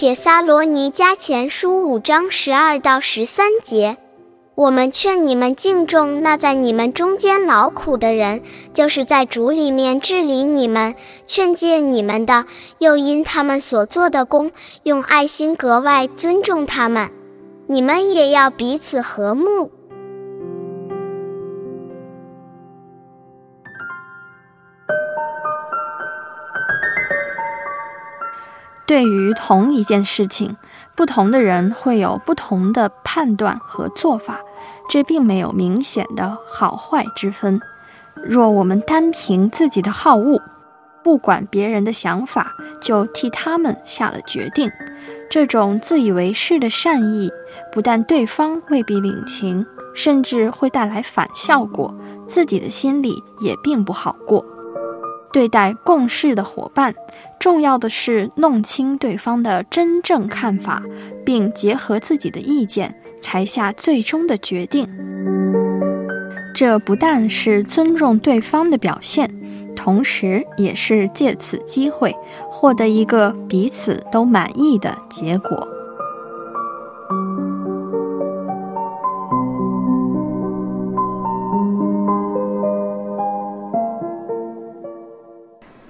铁撒罗尼迦前书五章十二到十三节，我们劝你们敬重那在你们中间劳苦的人，就是在主里面治理你们、劝诫你们的，又因他们所做的功，用爱心格外尊重他们。你们也要彼此和睦。对于同一件事情，不同的人会有不同的判断和做法，这并没有明显的好坏之分。若我们单凭自己的好恶，不管别人的想法，就替他们下了决定，这种自以为是的善意，不但对方未必领情，甚至会带来反效果，自己的心里也并不好过。对待共事的伙伴，重要的是弄清对方的真正看法，并结合自己的意见，才下最终的决定。这不但是尊重对方的表现，同时也是借此机会获得一个彼此都满意的结果。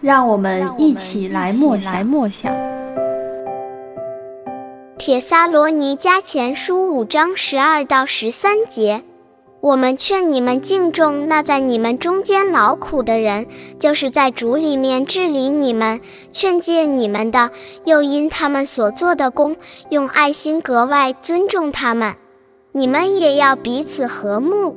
让我们一起来默想。默想。铁撒罗尼迦前书五章十二到十三节，我们劝你们敬重那在你们中间劳苦的人，就是在主里面治理你们、劝诫你们的，又因他们所做的功，用爱心格外尊重他们。你们也要彼此和睦。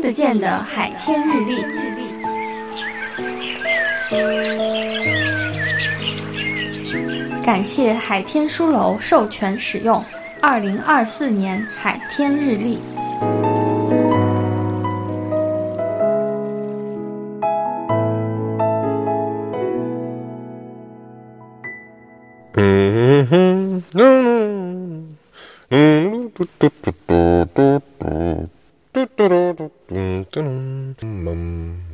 听得见的海天日历，感谢海天书楼授权使用二零二四年海天日历。嗯哼，嗯嗯，嘟嘟嘟嘟嘟嘟。嘟嘟嘟嘟嘟嘟嘟嘟嘟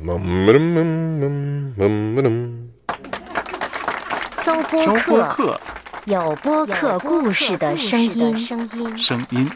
嘟嘟嘟嘟嘟嘟嘟搜播客，有播客故事的声音。声音。